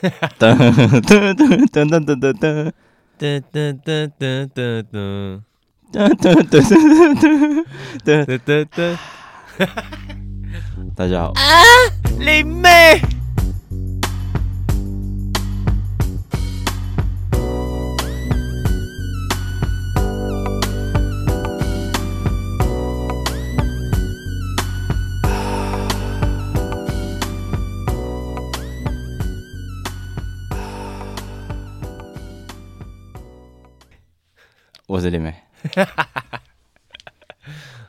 噔噔噔噔噔噔噔噔噔噔噔噔噔噔噔。噔噔噔噔噔噔噔噔，大家好啊，林妹，我是林梅。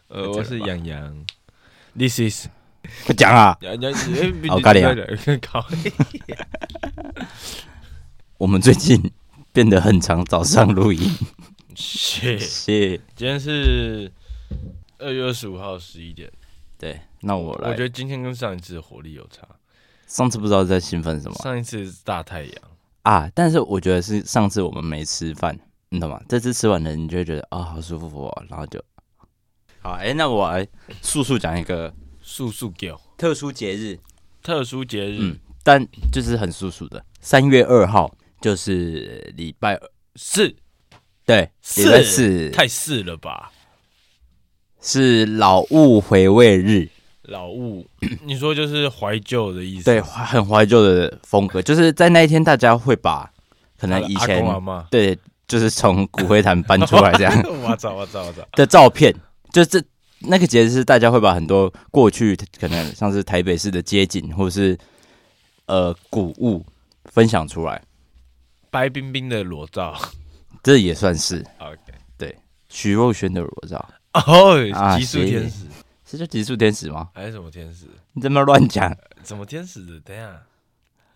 呃，我是杨洋，This is，不讲啊！好咖喱啊！我们最近变得很常早上录音，谢谢。今天是二月二十五号十一点，对，那我来。我觉得今天跟上一次的活力有差。上次不知道在兴奋什么？上一次是大太阳啊，但是我觉得是上次我们没吃饭。你懂吗？这次吃完了，你就会觉得啊、哦，好舒服哦，然后就好。哎、欸，那我来速速讲一个速速给特殊节日，特殊节日，嗯，但就是很速速的。三月二号就是礼拜四，对，礼拜四，太四了吧？是老物回味日，老物，你说就是怀旧的意思？对，很怀旧的风格，就是在那一天，大家会把可能以前对。就是从骨灰坛搬出来这样，我操我操我操的照片，就这那个节日是大家会把很多过去可能像是台北市的街景或者是呃古物分享出来，白冰冰的裸照，这也算是。OK 对徐若瑄的裸照。哦，极速天使。是叫极速天使吗？还是什么天使？你这么乱讲？什么天使的？等下，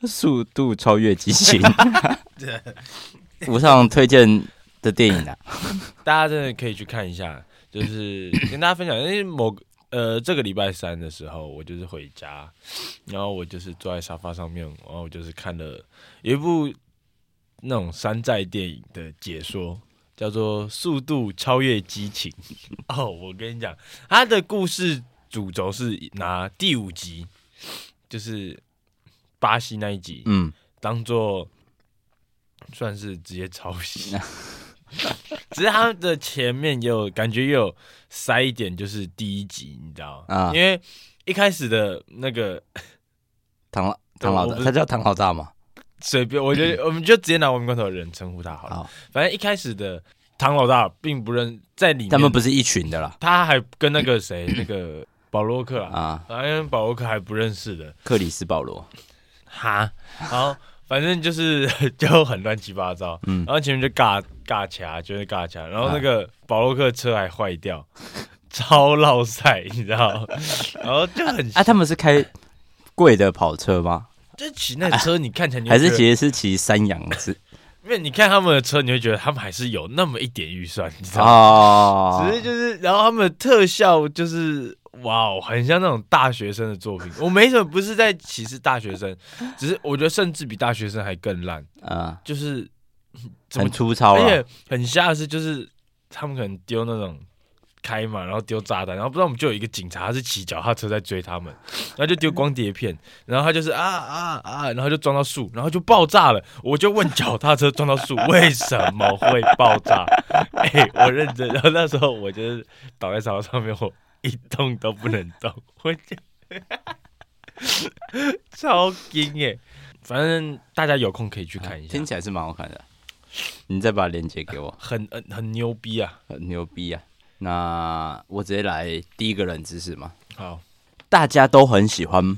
速度超越激情。无上推荐的电影啊，大家真的可以去看一下。就是 跟大家分享，因为某呃这个礼拜三的时候，我就是回家，然后我就是坐在沙发上面，然后我就是看了一部那种山寨电影的解说，叫做《速度超越激情》。哦，我跟你讲，他的故事主轴是拿第五集，就是巴西那一集，嗯，当做。算是直接抄袭，只是他的前面也有感觉也有塞一点，就是第一集，你知道吗？啊，因为一开始的那个 唐老唐老大，他叫唐老大嘛？随便，我觉得 我们就直接拿我们关头的人称呼他好了。好，反正一开始的唐老大并不认在里面，他们不是一群的啦。他还跟那个谁，那个保罗克啊，反正保罗克还不认识的克里斯保罗，哈，然后。反正就是 就很乱七八糟，嗯，然后前面就尬尬掐，就是尬掐，然后那个保罗克车还坏掉，啊、超烙赛，你知道？然后就很啊，他们是开贵的跑车吗？就骑那车，你看起来还是其实是骑山羊子，因为你看他们的车，你会觉得他们还是有那么一点预算，你知道吗？哦，只是就是，然后他们的特效就是。哇哦，很像那种大学生的作品。我没什么，不是在歧视大学生，只是我觉得甚至比大学生还更烂啊！就是很粗糙，而且很吓的是，就是他们可能丢那种开嘛，然后丢炸弹，然后不知道我们就有一个警察，他是骑脚踏车在追他们，然后就丢光碟片，然后他就是啊啊啊，然后就撞到树，然后就爆炸了。我就问脚踏车撞到树为什么会爆炸？哎、欸，我认真。然后那时候我就是倒在沙发上面，我。一动都不能动，我讲，超惊耶！反正大家有空可以去看一下，听起来是蛮好看的。你再把链接给我，很很很牛逼啊，很牛逼啊！那我直接来第一个冷知识嘛。好，大家都很喜欢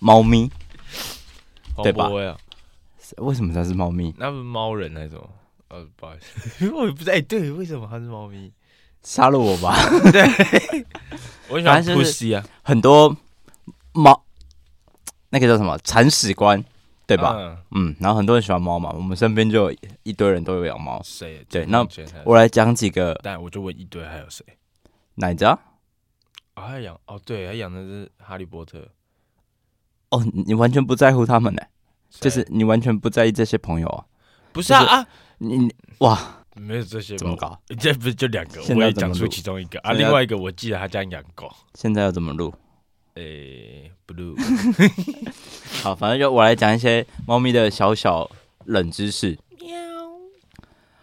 猫咪，对吧？为什么它是猫咪？那不是猫人那种？呃，不好意思，我也不知道。哎，对，为什么它是猫咪？杀了我吧！对，我喜欢 pussy 啊，很多猫，那个叫什么铲屎官，对吧？嗯，嗯，然后很多人喜欢猫嘛，我们身边就有一堆人都有养猫。谁？对，那我来讲几个。但我就问一堆，还有谁？奶子啊？哦，他养哦，对，还养的是哈利波特。哦，你完全不在乎他们呢？就是你完全不在意这些朋友啊？不是啊啊，你哇！没有这些，怎么搞？这不是就两个？我也讲出其中一个啊，另外一个我记得他家养狗。现在要怎么录？诶，blue。好，反正就我来讲一些猫咪的小小冷知识。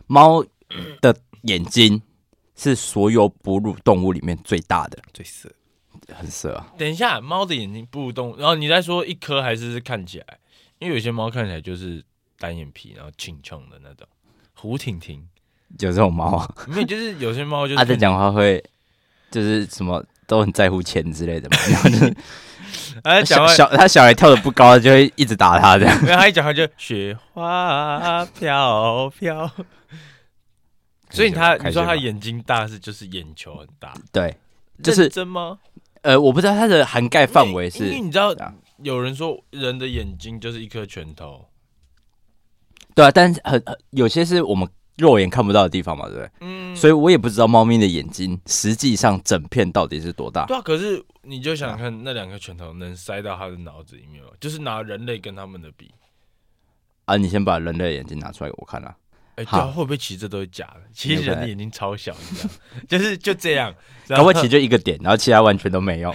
猫的眼睛是所有哺乳动物里面最大的，最色，很色啊。等一下，猫的眼睛哺乳动物，然后你再说一颗还是看起来？因为有些猫看起来就是单眼皮，然后清穷的那种。胡婷婷有这种猫啊？没有，就是有些猫就是它在讲话会就是什么都很在乎钱之类的嘛，然后就是。他小小他小孩跳的不高，就会一直打他这样。然后他一讲话就雪花飘飘，所以他你说他眼睛大是就是眼球很大，对，就是真吗？呃，我不知道它的涵盖范围是，因为你知道有人说人的眼睛就是一颗拳头，对啊，但是很很有些是我们。肉眼看不到的地方嘛，对不对？嗯，所以我也不知道猫咪的眼睛实际上整片到底是多大。对啊，可是你就想看那两个拳头能塞到它的脑子里面吗？就是拿人类跟他们的比啊！你先把人类的眼睛拿出来给我看啊！哎、欸，对啊，会不会其实这都是假的？其实人的眼睛超小，你知道？就是就这样，搞不好其实就一个点，然后其他完全都没有。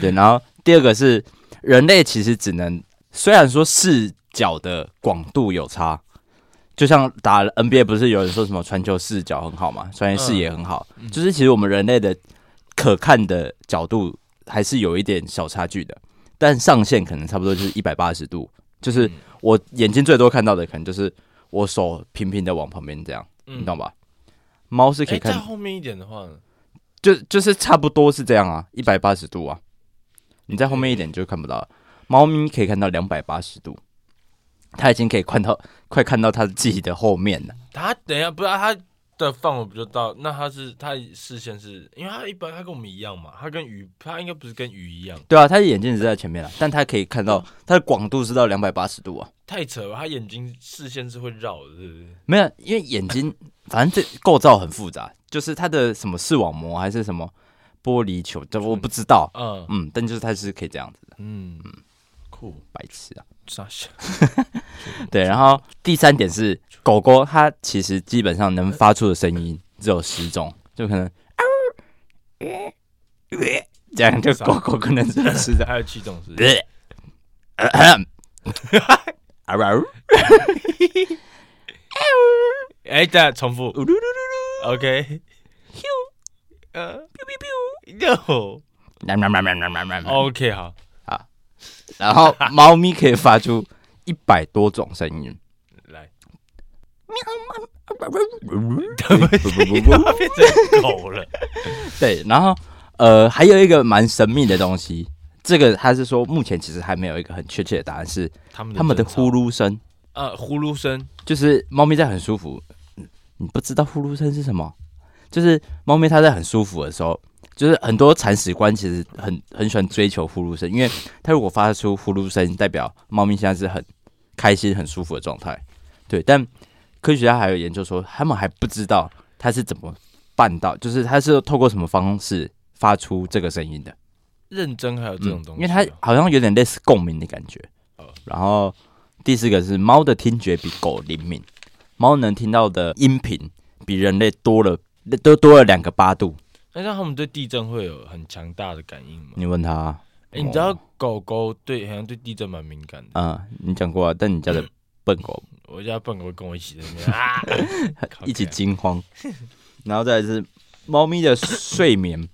对，然后第二个是人类其实只能，虽然说视角的广度有差。就像打 NBA，不是有人说什么传球视角很好嘛，传球视野很好，嗯、就是其实我们人类的可看的角度还是有一点小差距的，但上限可能差不多就是一百八十度，就是我眼睛最多看到的可能就是我手平平的往旁边这样，嗯、你懂吧？猫是可以看、欸、在后面一点的话呢，就就是差不多是这样啊，一百八十度啊，你在后面一点就看不到了，猫咪可以看到两百八十度。他已经可以看到，快看到他自己的后面了。他等一下，不知道他的范围不就到？那他是他视线是因为他一般他跟我们一样嘛？他跟鱼，他应该不是跟鱼一样。对啊，他的眼睛是在前面啊，但他可以看到他的广度是到两百八十度啊。太扯了，他眼睛视线是会绕的，对不对？没有，因为眼睛反正这构造很复杂，就是他的什么视网膜还是什么玻璃球，这我不知道。嗯嗯，但就是他是可以这样子的。嗯嗯，酷，白痴啊！傻笑，对，然后第三点是狗狗，它其实基本上能发出的声音只有十种，就可能，这样就狗狗可能是是的，还有七种是，哎，再重复，OK，呃，OK，好。然后猫咪可以发出一百多种声音，来，喵喵，怎么 变成狗了？对，然后呃，还有一个蛮神秘的东西，这个他是说目前其实还没有一个很确切的答案，是他们他们的呼噜声，呃，呼噜声就是猫咪在很舒服，你不知道呼噜声是什么？就是猫咪它在很舒服的时候。就是很多铲屎官其实很很喜欢追求呼噜声，因为它如果发出呼噜声，代表猫咪现在是很开心、很舒服的状态。对，但科学家还有研究说，他们还不知道它是怎么办到，就是它是透过什么方式发出这个声音的。认真还有这种东西、因为它好像有点类似共鸣的感觉。然后第四个是猫的听觉比狗灵敏，猫能听到的音频比人类多了都多了两个八度。那像他们对地震会有很强大的感应吗？你问他、啊，哎、欸，你知道狗狗对好像对地震蛮敏感的。嗯，你讲过啊，但你家的 笨狗，我家笨狗会跟我一起在那边啊，一起惊慌。然后再来是猫咪的睡眠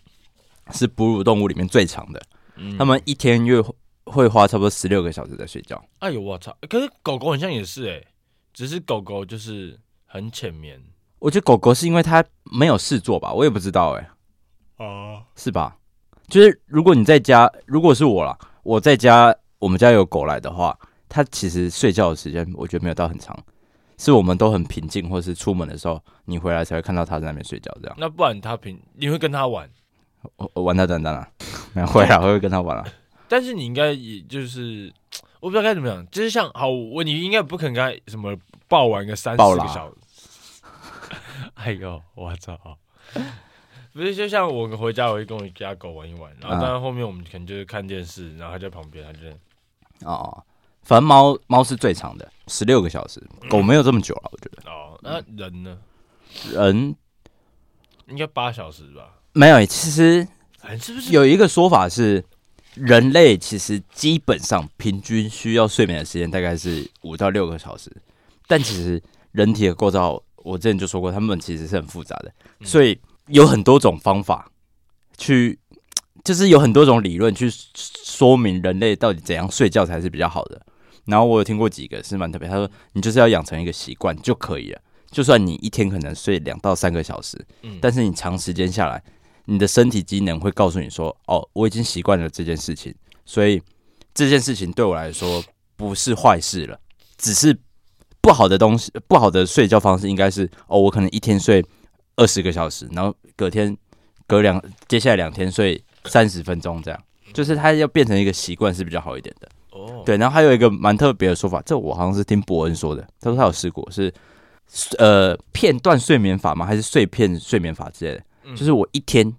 是哺乳动物里面最长的，它、嗯、们一天约会花差不多十六个小时在睡觉。哎呦我操！可是狗狗好像也是哎、欸，只是狗狗就是很浅眠。我觉得狗狗是因为它没有事做吧，我也不知道哎、欸。哦，是吧？就是如果你在家，如果是我啦，我在家，我们家有狗来的话，它其实睡觉的时间我觉得没有到很长，是我们都很平静，或是出门的时候你回来才会看到它在那边睡觉这样。那不然它平，你会跟它玩？我，我玩它蛋蛋啊，没有会啊，我 会跟它玩啊。但是你应该也就是，我不知道该怎么讲，就是像好，我你应该不可能跟它什么抱玩个三四个小时。哎呦，我操！不是，就像我回家，我会跟我家狗玩一玩，然后当然后面我们可能就是看电视，然后它在旁边，它就哦，反正猫猫是最长的，十六个小时，狗没有这么久了，我觉得。哦，那人呢？人应该八小时吧？没有，其实是不是有一个说法是，人类其实基本上平均需要睡眠的时间大概是五到六个小时，但其实人体的构造，我之前就说过，他们其实是很复杂的，所以有很多种方法去，就是有很多种理论去说明人类到底怎样睡觉才是比较好的。然后我有听过几个是蛮特别，他说你就是要养成一个习惯就可以了。就算你一天可能睡两到三个小时，嗯，但是你长时间下来，你的身体机能会告诉你说：“哦，我已经习惯了这件事情，所以这件事情对我来说不是坏事了，只是不好的东西，不好的睡觉方式应该是哦，我可能一天睡二十个小时，然后隔天隔两接下来两天睡三十分钟，这样就是它要变成一个习惯是比较好一点的。”哦，对，然后还有一个蛮特别的说法，这我好像是听伯恩说的，他说他有试过，是呃片段睡眠法吗？还是碎片睡眠法之类的？嗯，就是我一天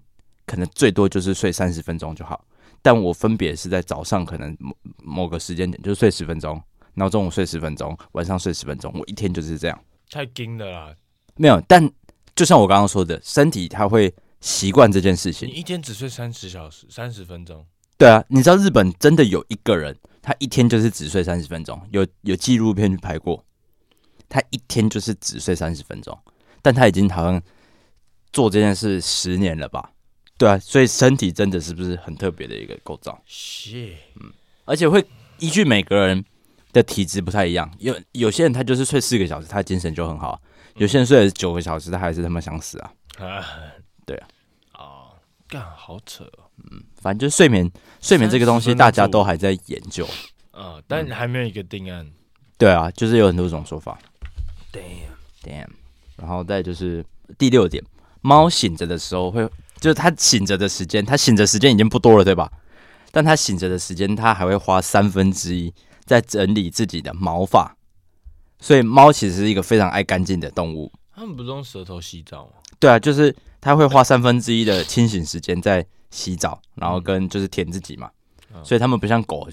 可能最多就是睡三十分钟就好，但我分别是在早上可能某某个时间点就睡十分钟，然后中午睡十分钟，晚上睡十分钟，我一天就是这样。太惊了啦！没有，但就像我刚刚说的，身体它会习惯这件事情。你一天只睡三十小时，三十分钟？对啊，你知道日本真的有一个人。他一天就是只睡三十分钟，有有纪录片去拍过，他一天就是只睡三十分钟，但他已经好像做这件事十年了吧？对啊，所以身体真的是不是很特别的一个构造？是，嗯，而且会依据每个人的体质不太一样，有有些人他就是睡四个小时，他精神就很好；有些人睡了九个小时，他还是他妈想死啊！啊，对啊，啊，干好扯哦。嗯，反正就是睡眠，睡眠这个东西大家都还在研究，啊、嗯，但还没有一个定案。对啊，就是有很多种说法。Damn damn，然后再就是第六点，猫醒着的时候会，就是它醒着的时间，它醒着时间已经不多了，对吧？但它醒着的时间，它还会花三分之一在整理自己的毛发。所以猫其实是一个非常爱干净的动物。它们不是用舌头洗澡吗？对啊，就是它会花三分之一的清醒时间在。洗澡，然后跟就是舔自己嘛，嗯、所以它们不像狗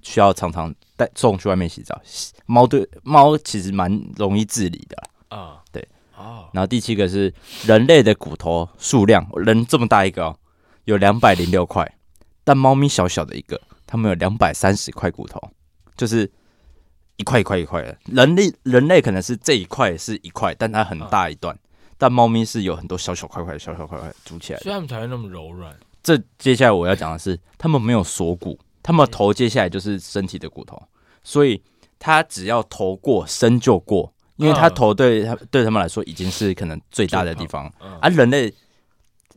需要常常带送去外面洗澡。猫对猫其实蛮容易自理的啊，嗯、对啊。然后第七个是人类的骨头数量，人这么大一个哦，有两百零六块，但猫咪小小的一个，它们有两百三十块骨头，就是一块一块一块的。人类人类可能是这一块是一块，但它很大一段，嗯、但猫咪是有很多小小块块小小块块组起来，所以它们才会那么柔软。这接下来我要讲的是，它们没有锁骨，它们头接下来就是身体的骨头，所以它只要头过身就过，因为它头对他对他们来说已经是可能最大的地方。而人类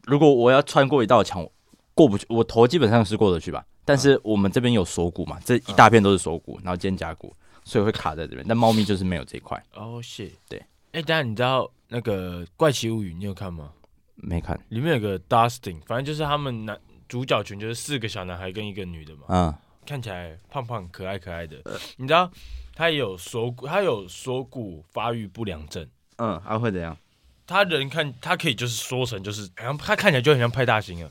如果我要穿过一道墙过不去，我头基本上是过得去吧，但是我们这边有锁骨嘛，这一大片都是锁骨，然后肩胛骨，所以会卡在这边。但猫咪就是没有这一块。哦，是，对。哎，当然你知道那个《怪奇物语》，你有看吗？没看，里面有个 Dustin，反正就是他们男主角群，就是四个小男孩跟一个女的嘛。嗯，看起来胖胖、可爱可爱的。你知道他也有锁骨，他有锁骨发育不良症。嗯，他会怎样？他人看他可以就是缩成，就是好像他看起来就很像派大星啊。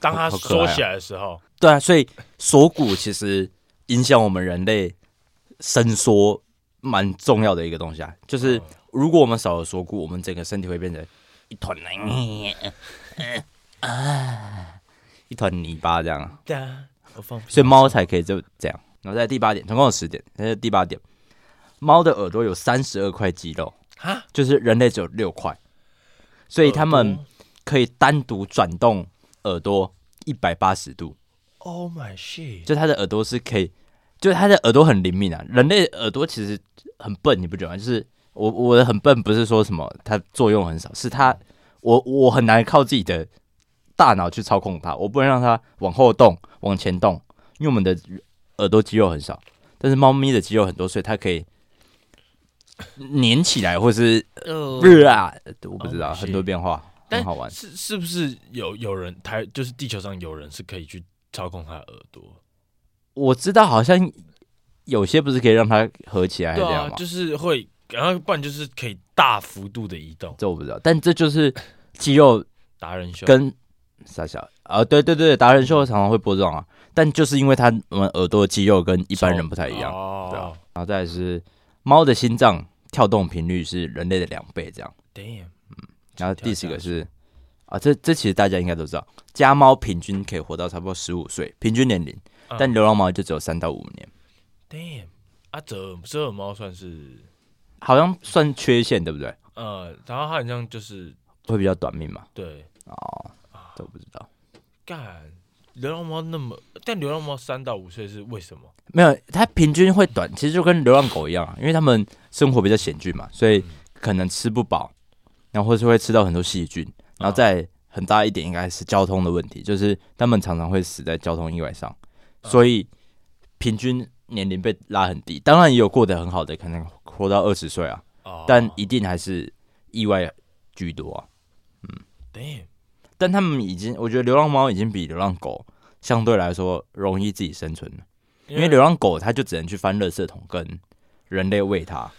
当他缩起来的时候，啊对啊，所以锁骨其实影响我们人类伸缩蛮重要的一个东西啊。就是如果我们少了锁骨，我们整个身体会变成。一团泥，啊，一团泥巴这样。对啊，所以猫才可以就这样。然后在第八点，总共有十点。在第八点，猫的耳朵有三十二块肌肉，哈，就是人类只有六块，所以他们可以单独转动耳朵一百八十度。Oh my shit！就它的耳朵是可以，就它的耳朵很灵敏啊。人类耳朵其实很笨，你不觉得吗？就是。我我的很笨，不是说什么它作用很少，是它我我很难靠自己的大脑去操控它，我不能让它往后动、往前动，因为我们的耳朵肌肉很少，但是猫咪的肌肉很多，所以它可以粘起来，或是呃啊，我不知道、哦、很多变化，很好玩。是是不是有有人台就是地球上有人是可以去操控它的耳朵？我知道好像有些不是可以让它合起来，还是这样吗？啊、就是会。然后不然就是可以大幅度的移动，这我不知道，但这就是肌肉达人秀。跟傻小。啊，对对对，达人秀常常会播这种啊，但就是因为它我们耳朵的肌肉跟一般人不太一样，哦、对啊，然后再来是猫的心脏跳动频率是人类的两倍，这样，Damn, 嗯，然后第四个是啊，这这其实大家应该都知道，家猫平均可以活到差不多十五岁平均年龄，嗯、但流浪猫就只有三到五年。Damn，啊，折折耳猫算是好像算缺陷，对不对？呃，然后它好像就是会比较短命嘛。对，哦，都不知道。干，流浪猫那么，但流浪猫三到五岁是为什么？没有，它平均会短，其实就跟流浪狗一样，因为它们生活比较险峻嘛，所以可能吃不饱，然后或是会吃到很多细菌，然后再很大一点应该是交通的问题，就是它们常常会死在交通意外上，所以平均年龄被拉很低。当然也有过得很好的，可能活到二十岁啊，但一定还是意外居多啊。嗯，Damn，但他们已经，我觉得流浪猫已经比流浪狗相对来说容易自己生存了。因为流浪狗它就只能去翻垃圾桶跟人类喂它，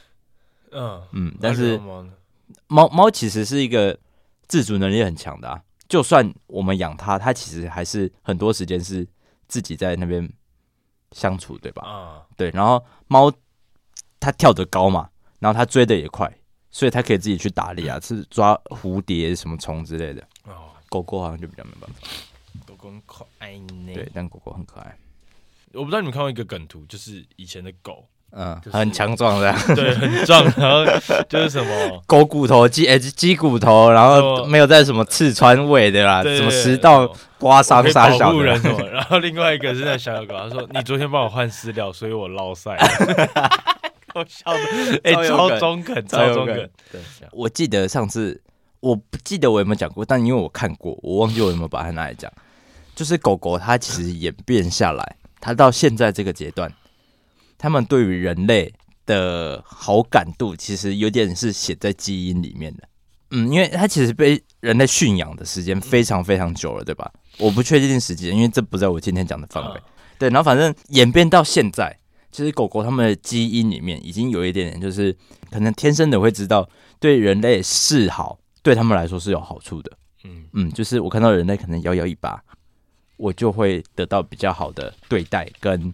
嗯嗯，但是猫猫其实是一个自主能力很强的啊，就算我们养它，它其实还是很多时间是自己在那边相处，对吧？啊，对，然后猫它跳得高嘛，然后它追得也快，所以它可以自己去打猎啊，是抓蝴蝶什么虫之类的。哦，狗狗好像就比较没办法。狗狗很可爱呢，对，但狗狗很可爱。我不知道你们看过一个梗图，就是以前的狗，嗯，很强壮的，对，很壮，然后就是什么？狗骨头、鸡诶鸡骨头，然后没有在什么刺穿胃的啦，什么食道刮伤杀小的。人，然后另外一个是在小小狗，他说你昨天帮我换饲料，所以我落赛，搞笑的，哎，超中肯，超中肯。对，我记得上次我不记得我有没有讲过，但因为我看过，我忘记我有没有把它拿来讲，就是狗狗它其实演变下来。它到现在这个阶段，他们对于人类的好感度其实有点是写在基因里面的。嗯，因为它其实被人类驯养的时间非常非常久了，对吧？我不确定时间，因为这不在我今天讲的范围。对，然后反正演变到现在，其实狗狗它们的基因里面已经有一点点，就是可能天生的会知道对人类示好，对他们来说是有好处的。嗯嗯，就是我看到人类可能摇摇尾巴。我就会得到比较好的对待跟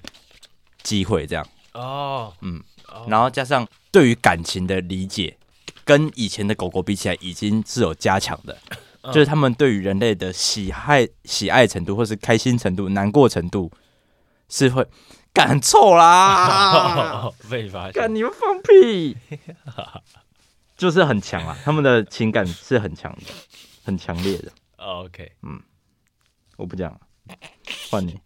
机会，这样哦，嗯，然后加上对于感情的理解，跟以前的狗狗比起来，已经是有加强的，就是他们对于人类的喜爱、喜爱程度，或是开心程度、难过程度，是会干臭啦，被发现，干你们放屁，就是很强啊，他们的情感是很强的，很强烈的。OK，嗯，我不讲了。换你，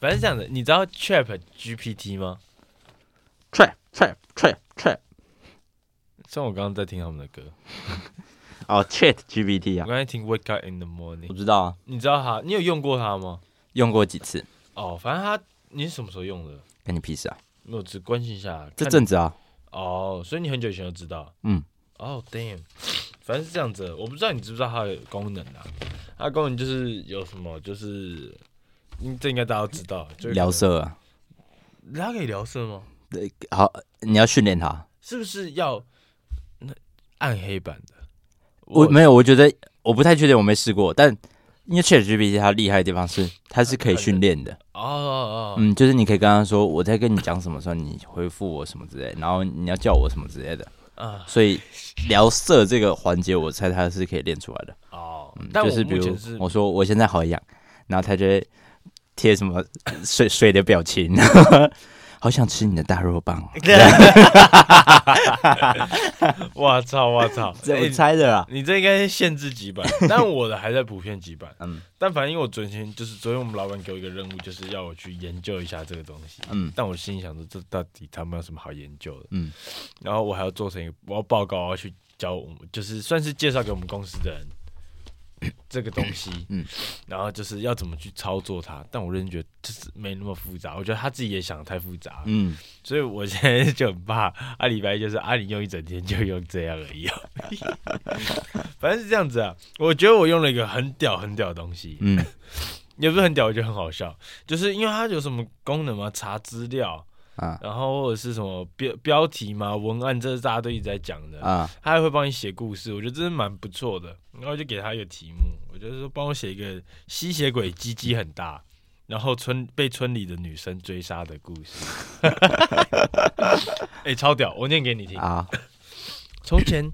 反正是这样子，你知道 Trap GPT 吗？Trap Trap Trap Trap，像我刚刚在听他们的歌。哦、oh,，Chat GPT 啊，我刚才听 Wake Up in the Morning。我知道啊，你知道他？你有用过他吗？用过几次。哦，oh, 反正他，你是什么时候用的？跟你屁事啊！我只关心一下。这阵子啊。哦，oh, 所以你很久以前就知道。嗯。哦、oh,，Damn，反正是这样子，我不知道你知不知道它的功能啊？它功能就是有什么，就是，嗯，这应该大家都知道，就聊色啊。它可以聊色吗？对，好，你要训练他，是不是要那暗黑版的？我，我没有，我觉得我不太确定，我没试过。但因为 ChatGPT 它厉害的地方是，它是可以训练的。哦哦哦，嗯，就是你可以跟他说，我在跟你讲什么时候，你回复我什么之类，然后你要叫我什么之类的。啊，所以聊色这个环节，我猜他是可以练出来的哦。嗯，就是比如我说我现在好痒，然后他就会贴什么水水的表情。好想吃你的大肉棒！我操我操！我猜的啦，你这应该是限制几版，但我的还在普遍几版。嗯，但反正因为我昨天就是昨天我们老板给我一个任务，就是要我去研究一下这个东西。嗯，但我心里想着这到底他们有什么好研究的？嗯，然后我还要做成一个，我要报告，我要去教我们，就是算是介绍给我们公司的人。这个东西，嗯，然后就是要怎么去操作它，但我认真觉得就是没那么复杂，我觉得他自己也想得太复杂，嗯，所以我现在就很怕阿里白就是阿里用一整天就用这样而已，反正是这样子啊，我觉得我用了一个很屌很屌的东西，嗯，也不是很屌，我觉得很好笑，就是因为它有什么功能嘛，查资料。啊，然后或者是什么标标题嘛，文案，这是大家都一直在讲的啊。他还会帮你写故事，我觉得真是蛮不错的。然后就给他一个题目，我觉得说帮我写一个吸血鬼鸡鸡很大，然后村被村里的女生追杀的故事。哎、欸，超屌！我念给你听啊。从前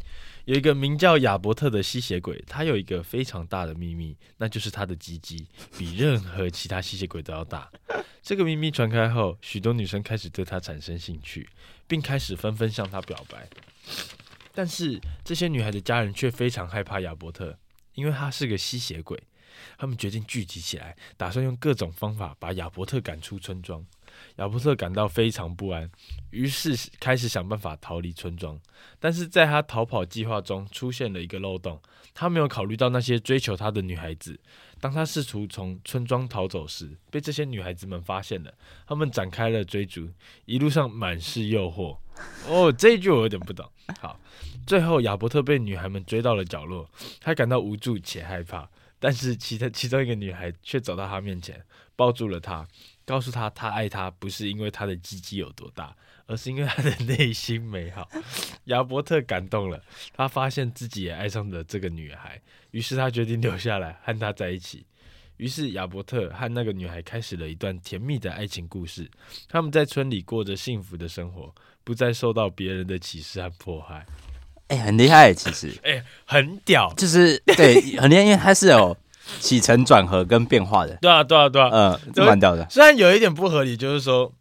有一个名叫亚伯特的吸血鬼，他有一个非常大的秘密，那就是他的鸡鸡比任何其他吸血鬼都要大。这个秘密传开后，许多女生开始对他产生兴趣，并开始纷纷向他表白。但是这些女孩的家人却非常害怕亚伯特，因为他是个吸血鬼。他们决定聚集起来，打算用各种方法把亚伯特赶出村庄。亚伯特感到非常不安，于是开始想办法逃离村庄。但是在他逃跑计划中出现了一个漏洞，他没有考虑到那些追求他的女孩子。当他试图从村庄逃走时，被这些女孩子们发现了，他们展开了追逐，一路上满是诱惑。哦，这一句我有点不懂。好，最后亚伯特被女孩们追到了角落，他感到无助且害怕。但是其他其中一个女孩却走到他面前，抱住了他，告诉他他爱他不是因为他的鸡鸡有多大，而是因为他的内心美好。亚伯特感动了，他发现自己也爱上了这个女孩，于是他决定留下来和她在一起。于是亚伯特和那个女孩开始了一段甜蜜的爱情故事。他们在村里过着幸福的生活，不再受到别人的歧视和迫害。哎、欸，很厉害，其实，哎、欸，很屌，就是对，很厉害，因为他是有起承转合跟变化的。对啊，对啊，对啊，嗯，这蛮屌的。虽然有一点不合理，就是说，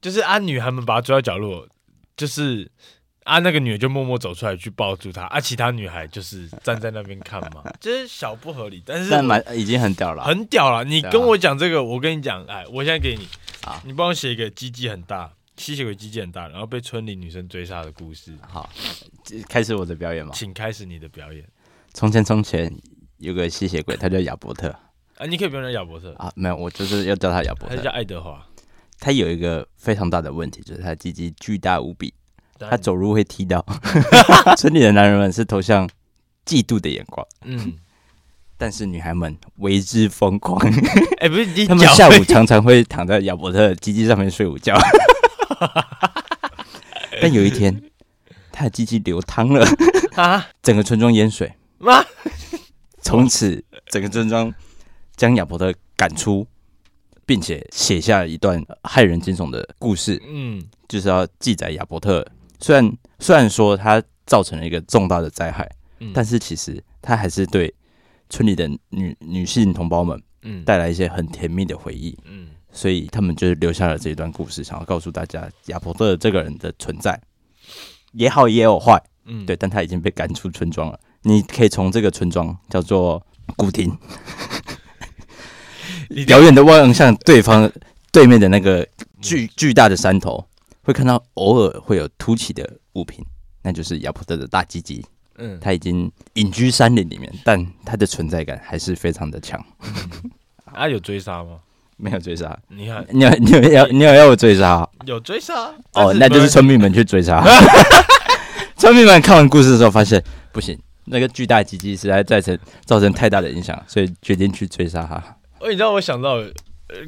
就是啊，女孩们把他追到角落，就是啊，那个女的就默默走出来去抱住他，啊，其他女孩就是站在那边看嘛，就是小不合理，但是但蛮已经很屌了，很屌了。你跟我讲这个，我跟你讲，哎，我现在给你，好，你帮我写一个鸡鸡很大。吸血鬼鸡鸡很大，然后被村里女生追杀的故事。好，开始我的表演吗？请开始你的表演。从前从前有个吸血鬼，他叫亚伯特。啊，你可以不用叫亚伯特啊，没有，我就是要叫他亚伯特。他叫爱德华。他有一个非常大的问题，就是他鸡鸡巨大无比，他走路会踢到。村里的男人们是投向嫉妒的眼光。嗯，但是女孩们为之疯狂。哎、欸，不是，他们下午常常会躺在亚伯特的鸡鸡上面睡午觉。但有一天，他的鸡鸡流汤了啊！整个村庄淹水吗？从此，整个村庄将亚伯特赶出，并且写下了一段骇人惊悚的故事。嗯，就是要记载亚伯特。虽然虽然说他造成了一个重大的灾害，但是其实他还是对村里的女女性同胞们，嗯，带来一些很甜蜜的回忆。嗯。所以他们就留下了这一段故事，想要告诉大家亚伯特这个人的存在也好也有坏，嗯，对，但他已经被赶出村庄了。你可以从这个村庄叫做古亭，遥远的望向对方对面的那个巨巨大的山头，会看到偶尔会有凸起的物品，那就是亚伯特的大鸡鸡。嗯，他已经隐居山林里面，但他的存在感还是非常的强。啊，有追杀吗？没有追杀，你看，你有你有要你有要我追杀？有追杀哦，那就是村民们去追杀。村民们看完故事的时候发现不行，那个巨大鸡鸡实在造成造成太大的影响，所以决定去追杀他。哦，你知道我想到，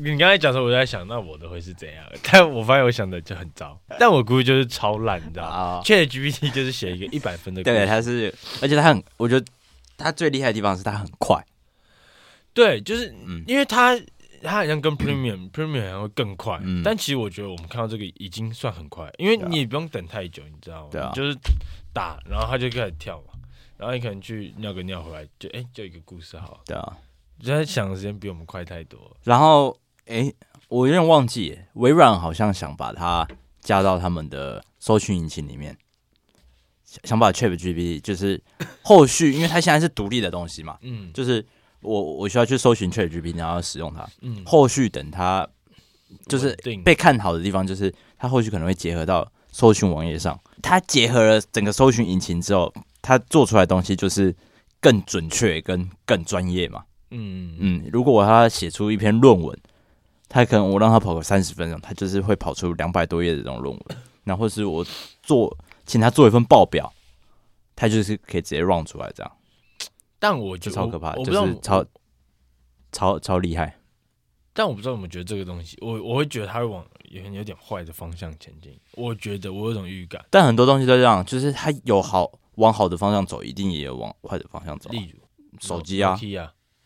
你刚才讲的时候，我在想，那我的会是怎样？但我发现我想的就很糟，但我估计就是超烂，你知道吗？ChatGPT 就是写一个一百分的，对，他是，而且他很，我觉得他最厉害的地方是他很快，对，就是因为他。它好像跟 Premium、嗯、Premium 好像会更快，嗯、但其实我觉得我们看到这个已经算很快，因为你也不用等太久，你知道吗？对啊，就是打，然后它就开始跳嘛，然后你可能去尿个尿回来，就哎、欸，就一个故事好。对啊，就在想的时间比我们快太多。然后哎、欸，我有点忘记，微软好像想把它加到他们的搜寻引擎里面，想把 ChatGPT 就是后续，因为它现在是独立的东西嘛，嗯，就是。我我需要去搜寻 ChatGPT，然后使用它。嗯，后续等它就是被看好的地方，就是它后续可能会结合到搜寻网页上。它结合了整个搜寻引擎之后，它做出来的东西就是更准确跟更专业嘛。嗯嗯，如果我要写出一篇论文，他可能我让他跑个三十分钟，他就是会跑出两百多页的这种论文。然后是我做请他做一份报表，他就是可以直接 run 出来这样。但我觉得超可怕，就是超超超厉害。但我不知道怎么觉得这个东西，我我会觉得它会往有有点坏的方向前进。我觉得我有种预感。但很多东西都这样，就是它有好往好的方向走，一定也有往坏的方向走。例如手机啊，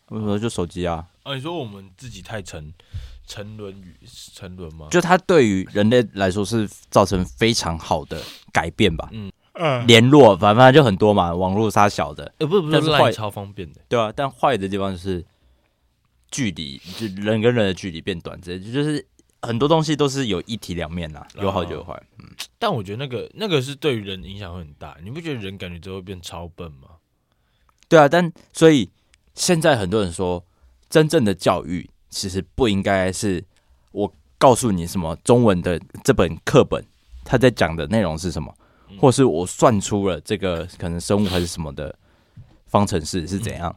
为什么就手机啊？啊，你说我们自己太沉沉沦于沉沦吗？就它对于人类来说是造成非常好的改变吧？嗯嗯。联络，反正就很多嘛，网络杀小的。呃，不是不是，但是坏超方便的。对啊，但坏的地方就是距离，就人跟人的距离变短，这就是很多东西都是有一体两面呐，有好就有坏。嗯，但我觉得那个那个是对于人影响会很大，你不觉得人感觉就会变超笨吗？对啊，但所以现在很多人说，真正的教育其实不应该是我告诉你什么中文的这本课本，他在讲的内容是什么。或是我算出了这个可能生物还是什么的方程式是怎样？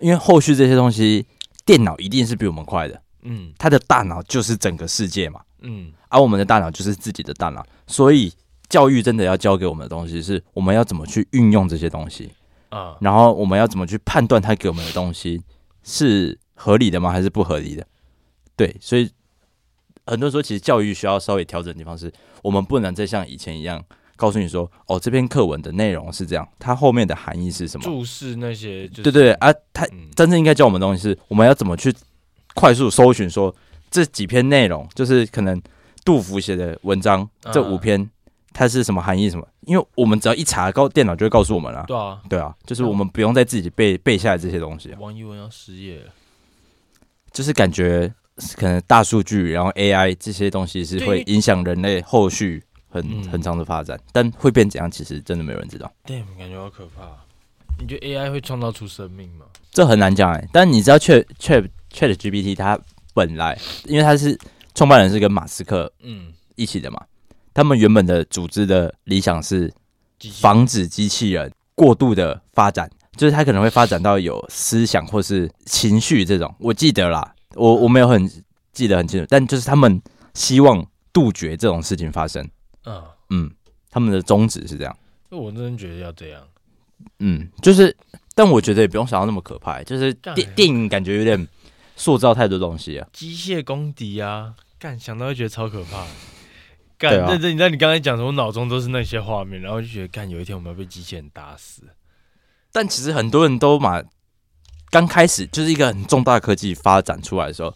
因为后续这些东西，电脑一定是比我们快的。嗯，他的大脑就是整个世界嘛。嗯，而我们的大脑就是自己的大脑，所以教育真的要教给我们的东西是我们要怎么去运用这些东西啊，然后我们要怎么去判断他给我们的东西是合理的吗？还是不合理的？对，所以很多时候其实教育需要稍微调整的地方是，我们不能再像以前一样。告诉你说，哦，这篇课文的内容是这样，它后面的含义是什么？注释那些，就是，对对对啊，它真正应该教我们的东西是，我们要怎么去快速搜寻说这几篇内容，就是可能杜甫写的文章这五篇，它是什么含义什么？因为我们只要一查，告电脑就会告诉我们了。对啊，对啊，就是我们不用再自己背背下来这些东西。王一文要失业了，就是感觉可能大数据，然后 AI 这些东西是会影响人类后续。很很长的发展，但会变怎样，其实真的没有人知道。对，感觉好可怕。你觉得 AI 会创造出生命吗？这很难讲哎。但你知道，Chat Chat Chat GPT 它本来，因为它是创办人是跟马斯克嗯一起的嘛，他们原本的组织的理想是防止机器人过度的发展，就是它可能会发展到有思想或是情绪这种。我记得啦，我我没有很记得很清楚，但就是他们希望杜绝这种事情发生。嗯嗯，他们的宗旨是这样。我真的觉得要这样。嗯，就是，但我觉得也不用想到那么可怕。就是电电影感觉有点塑造太多东西啊，机械公敌啊，干想到会觉得超可怕。干，认真，你知道你刚才讲什么？我脑中都是那些画面，然后就觉得，干有一天我们要被机器人打死。但其实很多人都嘛，刚开始就是一个很重大科技发展出来的时候，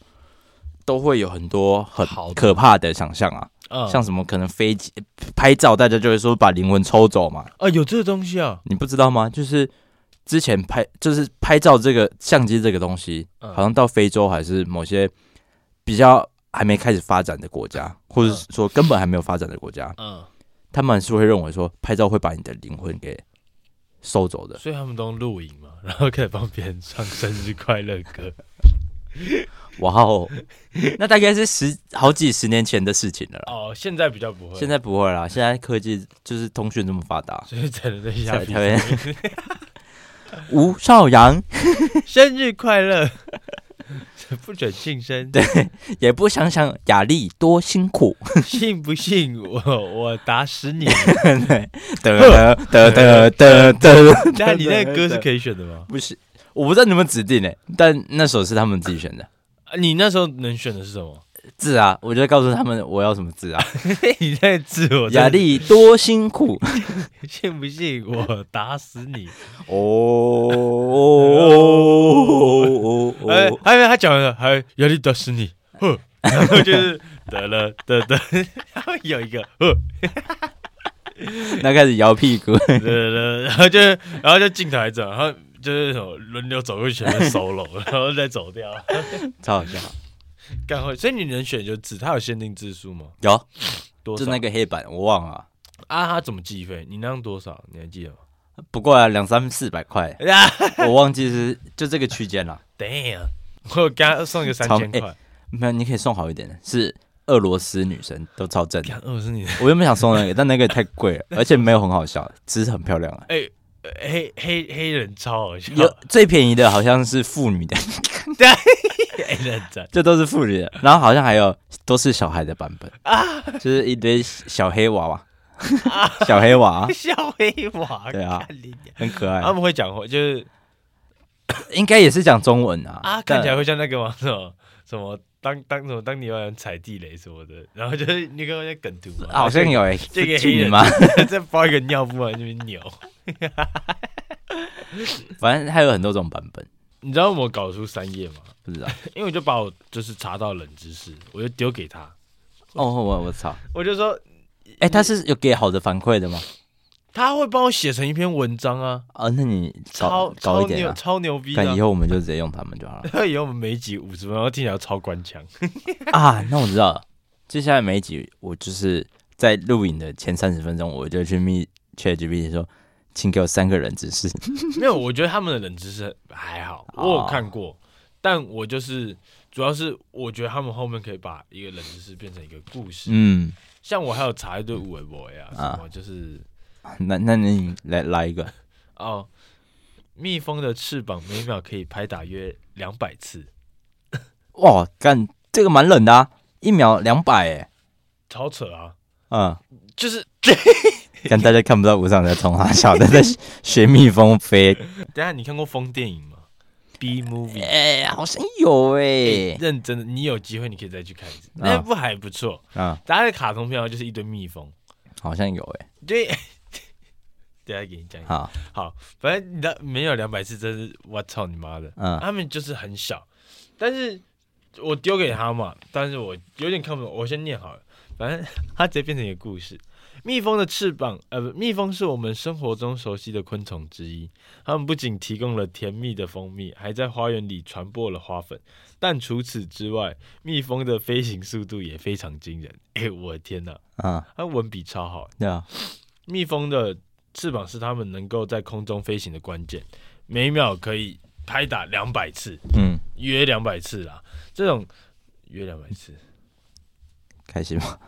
都会有很多很可怕的想象啊。像什么可能飞机拍照，大家就会说把灵魂抽走嘛？啊，有这个东西啊？你不知道吗？就是之前拍，就是拍照这个相机这个东西，好像到非洲还是某些比较还没开始发展的国家，或者说根本还没有发展的国家，嗯，他们是会认为说拍照会把你的灵魂给收走的，所以他们都录影嘛，然后可以帮别人唱生日快乐歌。哇哦，那大概是十好几十年前的事情了啦。哦，现在比较不会，现在不会啦。现在科技就是通讯这么发达，所以才能在下面。吴少阳，生日快乐！不准庆生，对，也不想想雅丽多辛苦，信不信我 我打死你？对，得得得得得得。那你那个歌是可以选的吗？不是。我不知道你有没有指定诶、欸，但那首是他们自己选的。你那时候能选的是什么字啊？我就告诉他们我要什么字啊？你在字我雅丽多辛苦，信不信我打死你？哦哦哦哦！哎，还有他讲的还雅丽打死你，呵，然后就是得了得得，然后有一个呵，那开始摇屁股，得得，然后就然后就镜头来着，然后。就是什么轮流走过去，全部 solo，然后再走掉，超好笑。干会，所以你能选就纸，它有限定字数吗？有，多少？就那个黑板，我忘了。啊，它怎么计费？你那样多少？你还记得吗？不过啊，两三四百块，我忘记是就这个区间了。Damn，我给他送一个三千块。没有，你可以送好一点的，是俄罗斯女生，都超正的。俄罗斯女生，我原本想送那个，但那个太贵了，而且没有很好笑，只是很漂亮啊。哎。黑黑黑人超好笑，有最便宜的好像是妇女的，对，黑人赞，这都是妇女的，然后好像还有都是小孩的版本。啊，就是一堆小黑娃娃，小黑娃，小黑娃，对啊，很可爱，他们会讲话，就是应该也是讲中文啊，啊，看起来会像那个吗？什么什么当当什么当你有人踩地雷什么的，然后就是那个那梗图，好像有哎，这个黑人吗？再包一个尿布在那边扭。反正还有很多种版本，你知道我搞出三页吗？不知道，因为我就把我就是查到冷知识，我就丢给他。哦，我我操，我就说，哎、欸，他是有给好的反馈的吗？他会帮我写成一篇文章啊！啊，那你超高一点、啊、超牛逼的！以后我们就直接用他们就好了。以后我们每一集五十分钟，听起来超官腔 啊！那我知道了，接下来每一集我就是在录影的前三十分钟，我就去密 ChatGPT 说，请给我三个人知识。没有，我觉得他们的冷知识还好，我有看过，哦、但我就是主要是我觉得他们后面可以把一个冷知识变成一个故事。嗯。像我还有查一堆五维博呀，什么就是，那那你来来一个。哦，蜜蜂的翅膀每秒可以拍打约两百次，哇，干这个蛮冷的啊，一秒两百哎，超扯啊，嗯，就是，看大家看不到吴尚在冲他笑的在学蜜蜂飞，等下你看过蜂电影吗？B movie，哎、欸，好像有哎、欸欸，认真的，你有机会你可以再去看一次，哦、那部还不错啊。大家的卡通片就是一堆蜜蜂，好像有哎、欸，对，等下给你讲。好，好，反正你的没有两百次，真是我操你妈的。嗯，他们就是很小，但是我丢给他嘛，但是我有点看不懂，我先念好了，反正它直接变成一个故事。蜜蜂的翅膀，呃，不，蜜蜂是我们生活中熟悉的昆虫之一。它们不仅提供了甜蜜的蜂蜜，还在花园里传播了花粉。但除此之外，蜜蜂的飞行速度也非常惊人。哎、欸，我的天哪！啊，它文笔超好。对啊，蜜蜂的翅膀是它们能够在空中飞行的关键，每秒可以拍打两百次。嗯，约两百次啦，这种约两百次，开心吗？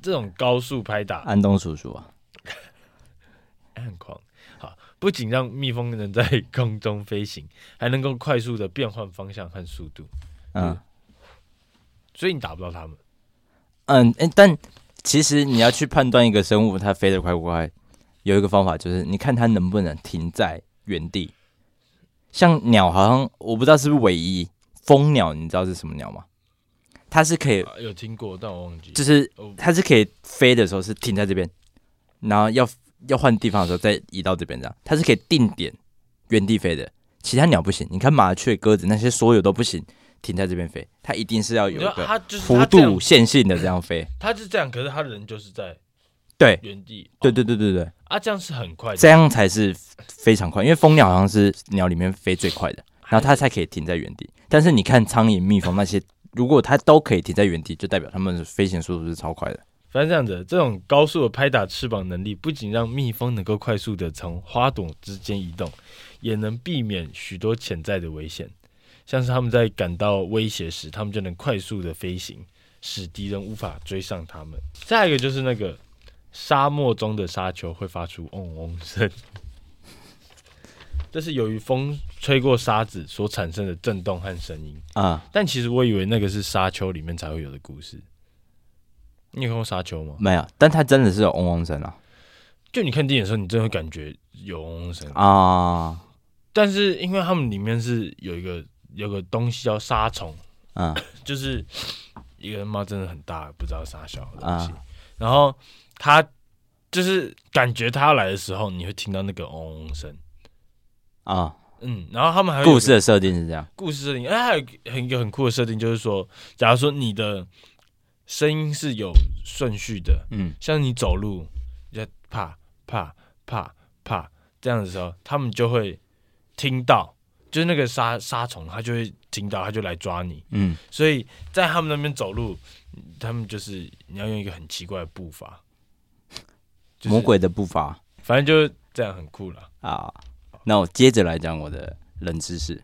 这种高速拍打，安东叔叔啊，很狂。好，不仅让蜜蜂能在空中飞行，还能够快速的变换方向和速度。嗯，所以你打不到它们。嗯，欸，但其实你要去判断一个生物它飞得快不快，有一个方法就是你看它能不能停在原地。像鸟，好像我不知道是不是唯一蜂鸟，你知道是什么鸟吗？它是可以、啊、有听过，但我忘记。就是它是可以飞的时候是停在这边，然后要要换地方的时候再移到这边这样。它是可以定点原地飞的，其他鸟不行。你看麻雀、鸽子那些所有都不行，停在这边飞，它一定是要有一个幅度线性的这样飞。它是这样，可是它人就是在对原地。对对对对对啊，这样是很快的，这样才是非常快，因为蜂鸟好像是鸟里面飞最快的，然后它才可以停在原地。但是你看苍蝇、蜜蜂那些。如果它都可以停在原地，就代表它们的飞行速度是超快的。反正这样子，这种高速的拍打翅膀能力，不仅让蜜蜂能够快速的从花朵之间移动，也能避免许多潜在的危险。像是他们在感到威胁时，他们就能快速的飞行，使敌人无法追上他们。再一个就是那个沙漠中的沙丘会发出嗡嗡声。这是由于风吹过沙子所产生的震动和声音啊，但其实我以为那个是沙丘里面才会有的故事。你有看过沙丘吗？没有，但它真的是有嗡嗡声啊。就你看电影的时候，你真的会感觉有嗡嗡声啊。但是因为他们里面是有一个有个东西叫沙虫，嗯，就是一个妈真的很大，不知道啥小的东西。然后它就是感觉他要来的时候，你会听到那个嗡嗡声。啊，嗯，然后他们还有故事的设定是这样，故事设定，哎，还有很一个很酷的设定，就是说，假如说你的声音是有顺序的，嗯，像你走路，就啪啪啪啪这样的时候，他们就会听到，就是那个沙沙虫，它就会听到，它就来抓你，嗯，所以在他们那边走路，他们就是你要用一个很奇怪的步伐，就是、魔鬼的步伐，反正就是这样很酷了啊。那我接着来讲我的冷知识。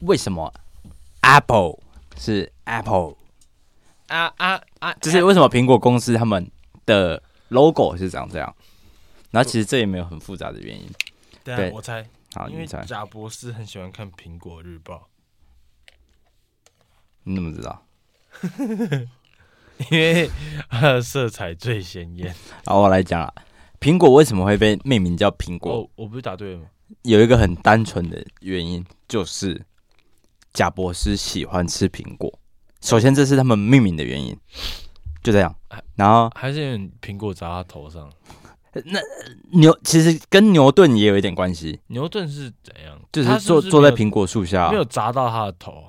为什么 Apple 是 Apple？啊啊啊！就是为什么苹果公司他们的 logo 是长这样？然后其实这也没有很复杂的原因。对，我猜。好，因为贾博士很喜欢看《苹果日报》。你怎么知道？因为它的色彩最鲜艳。好，我来讲了。苹果为什么会被命名叫苹果？哦，我不是答对了吗？有一个很单纯的原因，就是贾博士喜欢吃苹果。首先，这是他们命名的原因，就这样。然后还是因为苹果砸他头上。那牛其实跟牛顿也有一点关系。牛顿是怎样？就是坐坐在苹果树下，没有砸到他的头。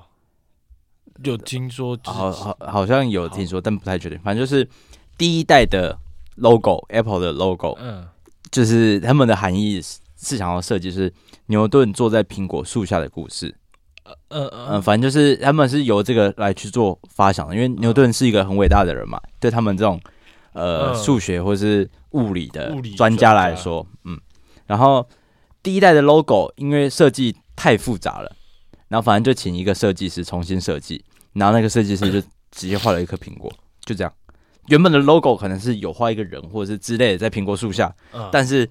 有听说，好好好像有听说，但不太确定。反正就是第一代的。logo，Apple 的 logo，嗯，就是他们的含义是想要设计是牛顿坐在苹果树下的故事。呃呃嗯，反正就是他们是由这个来去做发想的，因为牛顿是一个很伟大的人嘛，对他们这种呃数学或是物理的专家来说，嗯，然后第一代的 logo 因为设计太复杂了，然后反正就请一个设计师重新设计，然后那个设计师就直接画了一颗苹果，就这样。原本的 logo 可能是有画一个人或者是之类的在苹果树下，但是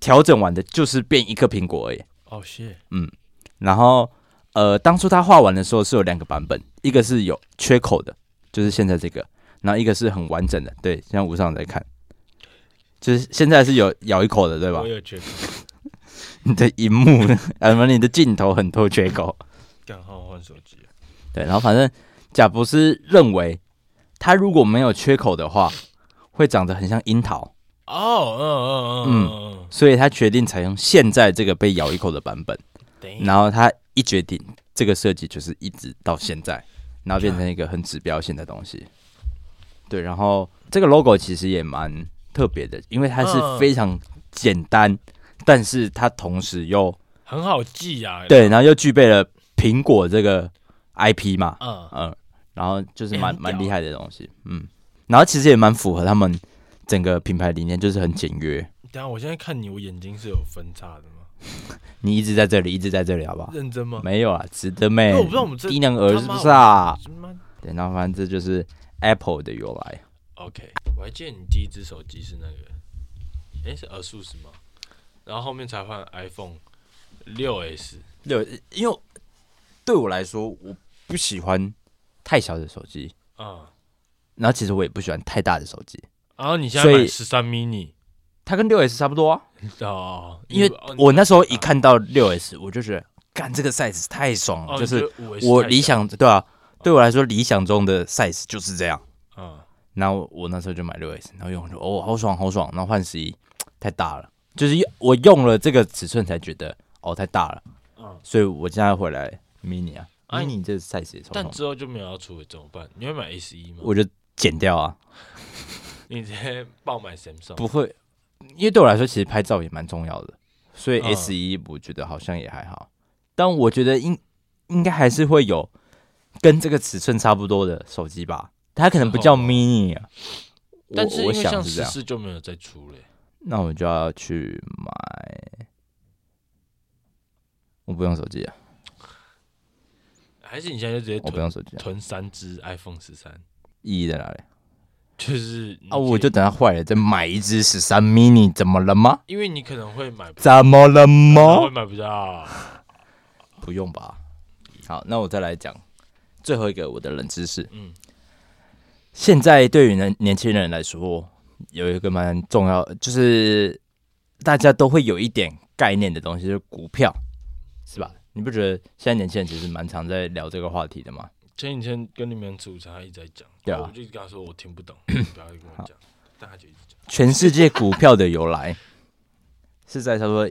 调整完的就是变一颗苹果而已。哦，是，嗯，然后。呃，当初他画完的时候是有两个版本，一个是有缺口的，就是现在这个，然后一个是很完整的。对，现在吴尚在看，就是现在是有咬一口的，对吧？我有缺口。你的荧幕，啊，什么？你的镜头很多缺口。刚好换手机。对，然后反正贾博斯认为，他如果没有缺口的话，会长得很像樱桃。哦，嗯嗯嗯嗯，所以他决定采用现在这个被咬一口的版本。然后他。一决定，这个设计就是一直到现在，然后变成一个很指标性的东西。对，然后这个 logo 其实也蛮特别的，因为它是非常简单，但是它同时又很好记啊。对，然后又具备了苹果这个 IP 嘛，嗯嗯，然后就是蛮蛮厉害的东西，嗯，然后其实也蛮符合他们整个品牌理念，就是很简约。等下，我现在看你，我眼睛是有分叉的吗？你一直在这里，一直在这里，好不好？认真吗？没有啊，值得没？我不知道我们这低能儿是不是啊？对，然后反正这就是 Apple 的由来。OK，我还记得你第一只手机是那个，诶，是 ASUS 吗？然后后面才换 iPhone 六 S 六，因为对我来说，我不喜欢太小的手机。啊。然后其实我也不喜欢太大的手机。然后你现在买十三 mini。它跟六 S 差不多啊，哦，因为我那时候一看到六 S，我就觉得，干这个 size 太爽了，就是我理想对啊，对我来说理想中的 size 就是这样，嗯，然后我那时候就买六 S，然后用就哦好爽好爽，然后换十一太大了，就是我用了这个尺寸才觉得哦太大了，嗯，所以我现在回来 mini 啊，mini 这 size 也超，但之后就没有要出了怎么办？你会买 S 一吗？我就剪掉啊，你直接爆买 Samsung？不会。因为对我来说，其实拍照也蛮重要的，所以 S 一我觉得好像也还好。但我觉得应应该还是会有跟这个尺寸差不多的手机吧，它可能不叫 mini 啊。但是因为像十四就没有再出了，那我就要去买。我不用手机啊，还是你现在就直接我不用手机囤三只 iPhone 十三？意义在哪里？就是啊，我就等它坏了再买一只十三 mini，怎么了吗？因为你可能会买，怎么了吗？会买不到，不用吧？好，那我再来讲最后一个我的冷知识。嗯，现在对于年年轻人来说，有一个蛮重要，就是大家都会有一点概念的东西，就是股票，是吧？你不觉得现在年轻人其实蛮常在聊这个话题的吗？前几天跟你们吃午餐，他一直在讲，对啊，我就跟他说我听不懂，不要跟我讲，但他就一直讲。全世界股票的由来是在差不多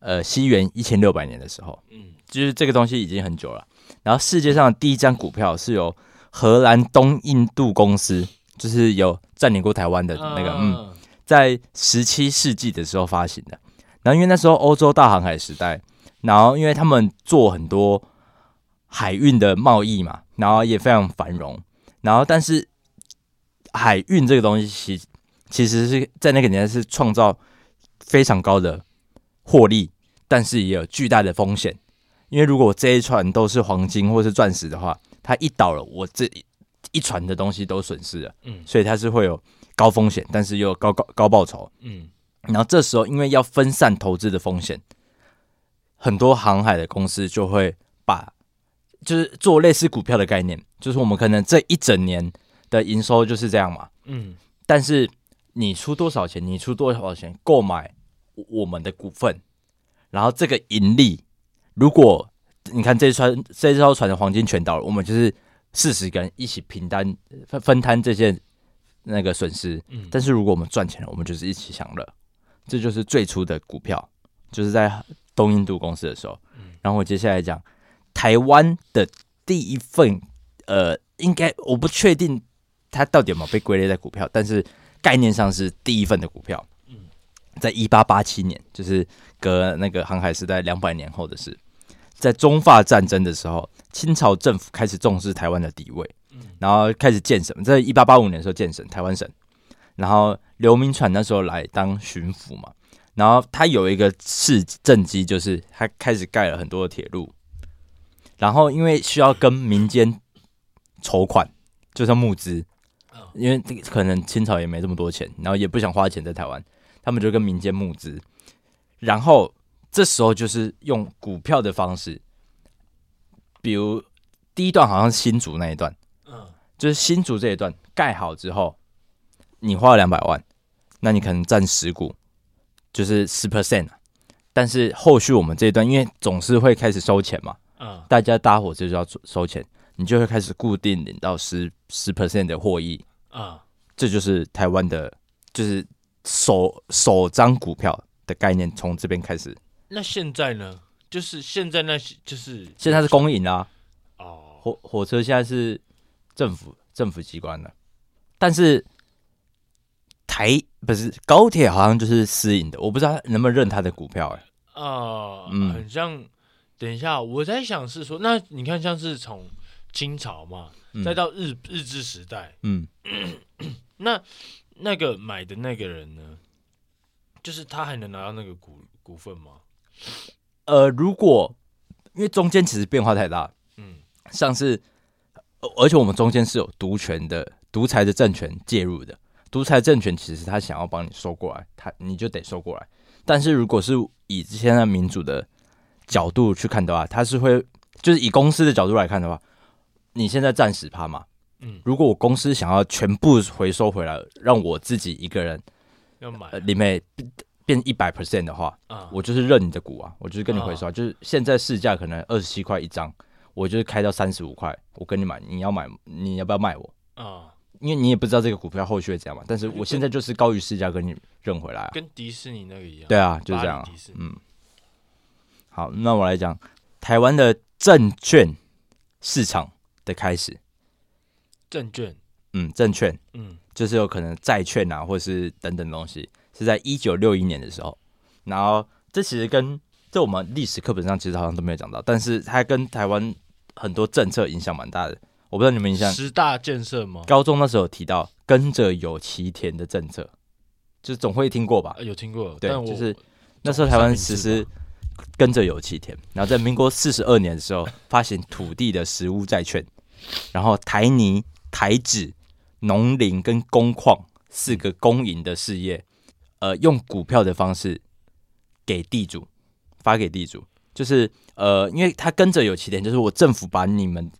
呃西元一千六百年的时候，嗯，就是这个东西已经很久了。然后世界上的第一张股票是由荷兰东印度公司，就是有占领过台湾的那个，嗯，在十七世纪的时候发行的。然后因为那时候欧洲大航海时代，然后因为他们做很多。海运的贸易嘛，然后也非常繁荣，然后但是海运这个东西其其实是在那个年代是创造非常高的获利，但是也有巨大的风险，因为如果这一船都是黄金或是钻石的话，它一倒了，我这一船的东西都损失了，嗯，所以它是会有高风险，但是又有高高高报酬，嗯，然后这时候因为要分散投资的风险，很多航海的公司就会把就是做类似股票的概念，就是我们可能这一整年的营收就是这样嘛，嗯，但是你出多少钱，你出多少钱购买我们的股份，然后这个盈利，如果你看这船这艘船的黄金全倒了，我们就是四十个人一起平摊分分摊这些那个损失，嗯，但是如果我们赚钱了，我们就是一起享乐，这就是最初的股票，就是在东印度公司的时候，嗯，然后我接下来讲。台湾的第一份，呃，应该我不确定它到底有没有被归类在股票，但是概念上是第一份的股票。在一八八七年，就是隔那个航海时代两百年后的事，在中法战争的时候，清朝政府开始重视台湾的地位，然后开始建省。在一八八五年的时候建省台湾省，然后刘铭传那时候来当巡抚嘛，然后他有一个事政绩，就是他开始盖了很多的铁路，然后因为需要跟民间筹款，就是募资，因为可能清朝也没这么多钱，然后也不想花钱在台湾。他们就跟民间募资，然后这时候就是用股票的方式，比如第一段好像是新竹那一段，嗯，就是新竹这一段盖好之后，你花了两百万，那你可能占十股，就是十 percent，但是后续我们这一段，因为总是会开始收钱嘛，嗯，大家搭火车就要收钱，你就会开始固定领到十十 percent 的获益，啊，这就是台湾的，就是。首首张股票的概念从这边开始。那现在呢？就是现在那些，就是现在是公营啊。哦，火火车现在是政府政府机关的，但是台不是高铁，好像就是私营的。我不知道能不能认他的股票哎、欸。啊，嗯，很像。等一下，我在想是说，那你看，像是从清朝嘛，嗯、再到日日治时代，嗯，那。那个买的那个人呢？就是他还能拿到那个股股份吗？呃，如果因为中间其实变化太大，嗯，像是，而且我们中间是有独权的独裁的政权介入的，独裁政权其实他想要帮你收过来，他你就得收过来。但是如果是以现在民主的角度去看的话，他是会就是以公司的角度来看的话，你现在占十趴嘛？嗯，如果我公司想要全部回收回来，让我自己一个人要买里面变一百 percent 的话，啊，我就是认你的股啊，我就是跟你回收，就是现在市价可能二十七块一张，我就是开到三十五块，我跟你买，你要买，你要不要卖我啊？因为你也不知道这个股票后续会怎样嘛，但是我现在就是高于市价跟你认回来，跟迪士尼那个一样，对啊，就是这样，嗯，好，那我来讲台湾的证券市场的开始。证券，嗯，证券，嗯，就是有可能债券啊，或是等等东西，是在一九六一年的时候。然后这其实跟这我们历史课本上其实好像都没有讲到，但是它跟台湾很多政策影响蛮大的。我不知道你们印象十大建设吗？高中那时候有提到跟着有其田的政策，就是总会听过吧？有听过，对，就是那时候台湾实施跟着有其田，然后在民国四十二年的时候发行土地的实物债券，然后台泥。台纸、农林跟工矿四个公营的事业，呃，用股票的方式给地主发给地主，就是呃，因为他跟着有起点，就是我政府把你们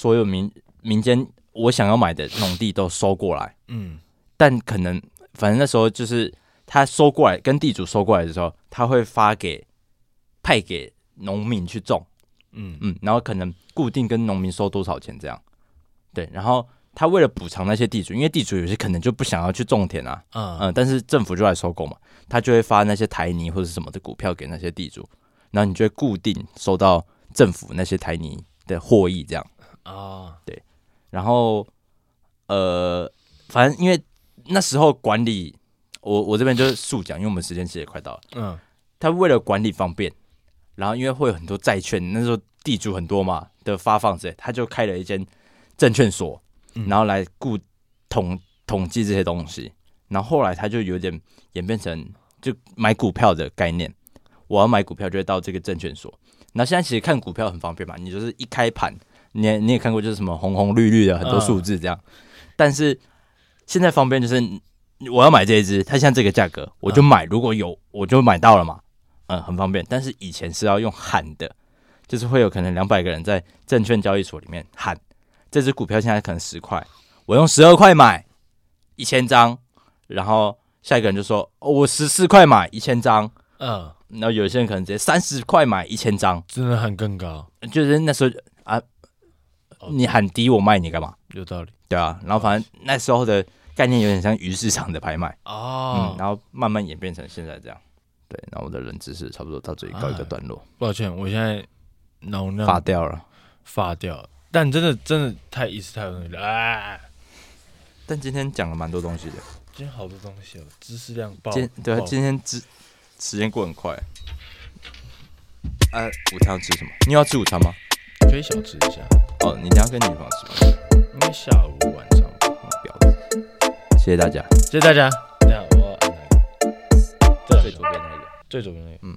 所有民民间我想要买的农地都收过来，嗯，但可能反正那时候就是他收过来跟地主收过来的时候，他会发给派给农民去种，嗯。嗯，然后可能固定跟农民收多少钱这样。对，然后他为了补偿那些地主，因为地主有些可能就不想要去种田啊，嗯嗯，但是政府就来收购嘛，他就会发那些台泥或者什么的股票给那些地主，然后你就会固定收到政府那些台泥的获益，这样啊，对，然后呃，反正因为那时候管理，我我这边就是速讲，因为我们时间其实也快到了，嗯，他为了管理方便，然后因为会有很多债券，那时候地主很多嘛的发放之类，他就开了一间。证券所，然后来顾统统计这些东西，然后后来他就有点演变成就买股票的概念。我要买股票就会到这个证券所。那现在其实看股票很方便嘛，你就是一开盘，你也你也看过就是什么红红绿绿的很多数字这样。但是现在方便就是我要买这一只，它现在这个价格我就买，如果有我就买到了嘛，嗯，很方便。但是以前是要用喊的，就是会有可能两百个人在证券交易所里面喊。这只股票现在可能十块，我用十二块买一千张，然后下一个人就说：“哦、我十四块买一千张。”嗯，然后有些人可能直接三十块买一千张，真的喊更高。就是那时候啊，你喊低我卖你干嘛？有道理，对啊。然后反正那时候的概念有点像鱼市场的拍卖哦、嗯，然后慢慢演变成现在这样。对，然后我的冷知识差不多到这里告一个段落。抱歉，我现在脑量发掉了，发掉了。但真的真的太一次太容易了啊！但今天讲了蛮多东西的，今天好多东西哦，知识量爆。今对啊，今天知时间过很快。呃、啊，午餐要吃什么？你要吃午餐吗？可以小吃一下。哦，你等下跟女朋友吃吗？应该下午晚上吧。婊子。谢谢大家，谢谢大家。等下我要按哪个？最左边那个。最左边那个。嗯。